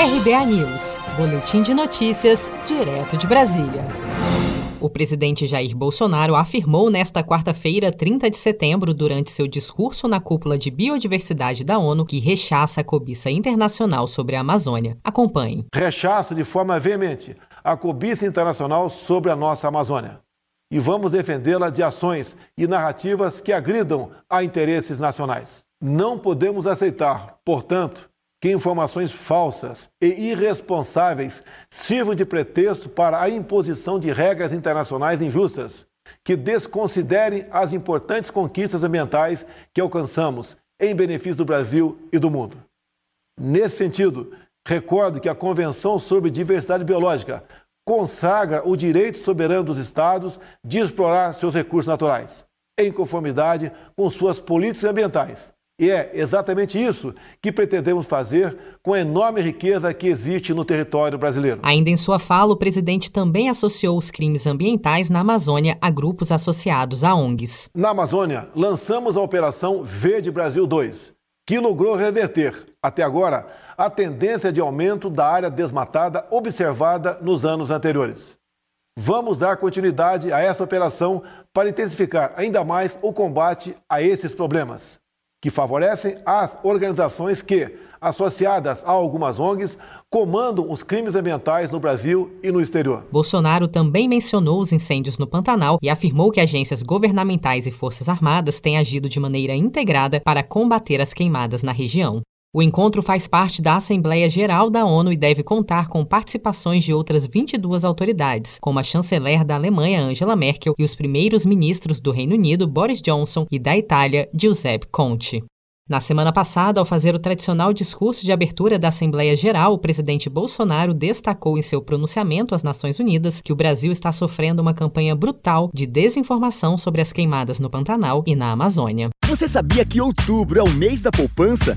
RBA News, Boletim de Notícias, direto de Brasília. O presidente Jair Bolsonaro afirmou nesta quarta-feira, 30 de setembro, durante seu discurso na cúpula de biodiversidade da ONU, que rechaça a cobiça internacional sobre a Amazônia. Acompanhe. Rechaço de forma veemente a cobiça internacional sobre a nossa Amazônia. E vamos defendê-la de ações e narrativas que agridam a interesses nacionais. Não podemos aceitar, portanto, que informações falsas e irresponsáveis sirvam de pretexto para a imposição de regras internacionais injustas, que desconsiderem as importantes conquistas ambientais que alcançamos em benefício do Brasil e do mundo. Nesse sentido, recordo que a Convenção sobre Diversidade Biológica consagra o direito soberano dos Estados de explorar seus recursos naturais, em conformidade com suas políticas ambientais e é exatamente isso que pretendemos fazer com a enorme riqueza que existe no território brasileiro. Ainda em sua fala, o presidente também associou os crimes ambientais na Amazônia a grupos associados a ONGs. Na Amazônia, lançamos a Operação Verde Brasil 2, que logrou reverter, até agora, a tendência de aumento da área desmatada observada nos anos anteriores. Vamos dar continuidade a essa operação para intensificar ainda mais o combate a esses problemas que favorecem as organizações que, associadas a algumas ONGs, comandam os crimes ambientais no Brasil e no exterior. Bolsonaro também mencionou os incêndios no Pantanal e afirmou que agências governamentais e forças armadas têm agido de maneira integrada para combater as queimadas na região. O encontro faz parte da Assembleia Geral da ONU e deve contar com participações de outras 22 autoridades, como a chanceler da Alemanha, Angela Merkel, e os primeiros ministros do Reino Unido, Boris Johnson, e da Itália, Giuseppe Conte. Na semana passada, ao fazer o tradicional discurso de abertura da Assembleia Geral, o presidente Bolsonaro destacou em seu pronunciamento às Nações Unidas que o Brasil está sofrendo uma campanha brutal de desinformação sobre as queimadas no Pantanal e na Amazônia. Você sabia que outubro é o mês da poupança?